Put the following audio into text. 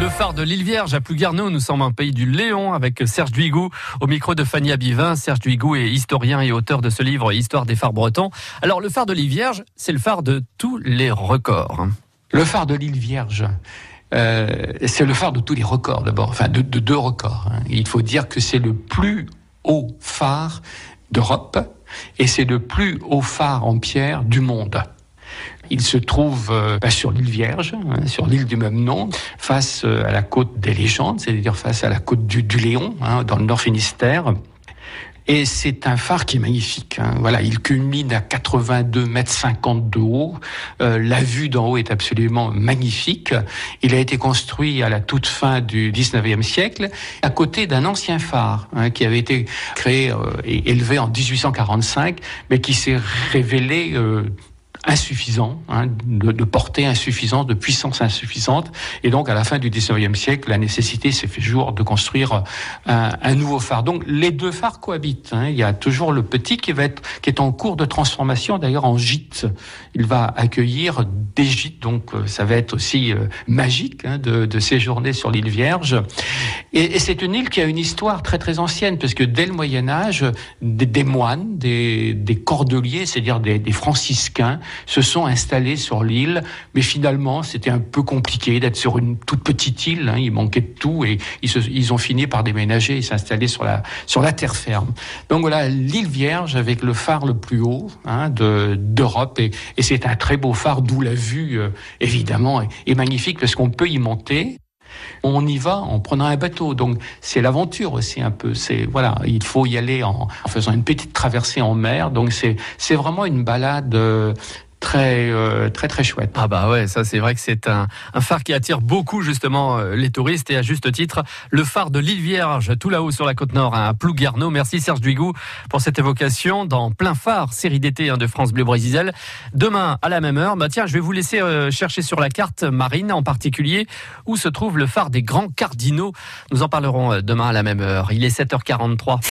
Le phare de l'île Vierge à Plougarneau, nous sommes un pays du Léon avec Serge Duigou au micro de Fanny Abivin. Serge Duigou est historien et auteur de ce livre Histoire des phares bretons. Alors le phare de l'île Vierge, c'est le phare de tous les records. Le phare de l'île Vierge. Euh, c'est le phare de tous les records d'abord, enfin de, deux records. Hein. Il faut dire que c'est le plus haut phare d'Europe et c'est le plus haut phare en pierre du monde. Il se trouve euh, sur l'île Vierge, hein, sur l'île du même nom, face euh, à la côte des légendes, c'est-à-dire face à la côte du, Léon, hein, dans le Nord Finistère. Et c'est un phare qui est magnifique. Hein. Voilà, il culmine à 82 mètres 50 de haut. Euh, la vue d'en haut est absolument magnifique. Il a été construit à la toute fin du 19e siècle, à côté d'un ancien phare qui avait été créé et élevé en 1845, mais qui s'est révélé insuffisant, hein, de, de, portée insuffisante, de puissance insuffisante. Et donc, à la fin du 19e siècle, la nécessité s'est fait jour de construire un, un, nouveau phare. Donc, les deux phares cohabitent. Hein. Il y a toujours le petit qui va être, qui est en cours de transformation, d'ailleurs en gîte. Il va accueillir des gîtes, donc euh, ça va être aussi euh, magique hein, de, de, séjourner sur l'île Vierge. Et, et c'est une île qui a une histoire très très ancienne, parce que dès le Moyen Âge, des, des moines, des, des cordeliers, c'est-à-dire des, des franciscains, se sont installés sur l'île, mais finalement c'était un peu compliqué d'être sur une toute petite île, hein, il manquait de tout et ils, se, ils, ont fini par déménager et s'installer sur la, sur la terre ferme. Donc voilà, l'île Vierge avec le phare le plus haut hein, d'Europe et, et c'est un très beau phare d'où la vue euh, évidemment est, est magnifique parce qu'on peut y monter on y va en prenant un bateau. Donc c'est l'aventure aussi un peu. C'est voilà, il faut y aller en, en, faisant une petite traversée en mer. Donc c'est c'est vraiment une balade euh, très euh, très très chouette. Ah bah ouais, ça c'est vrai que c'est un, phare qui attire beaucoup justement euh, les touristes et à juste titre le phare de l'île Vierge tout là-haut sur la côte nord hein, à Plouguerneau. Merci Serge Duigou pour cette évocation dans plein phare série d'été hein, de France Bleu Brésil. Demain à la même heure, bah tiens, je vais vous laisser euh, chercher sur la carte marine en particulier où se trouve le phare des Grands Cardinaux. Nous en parlerons demain à la même heure. Il est 7h43.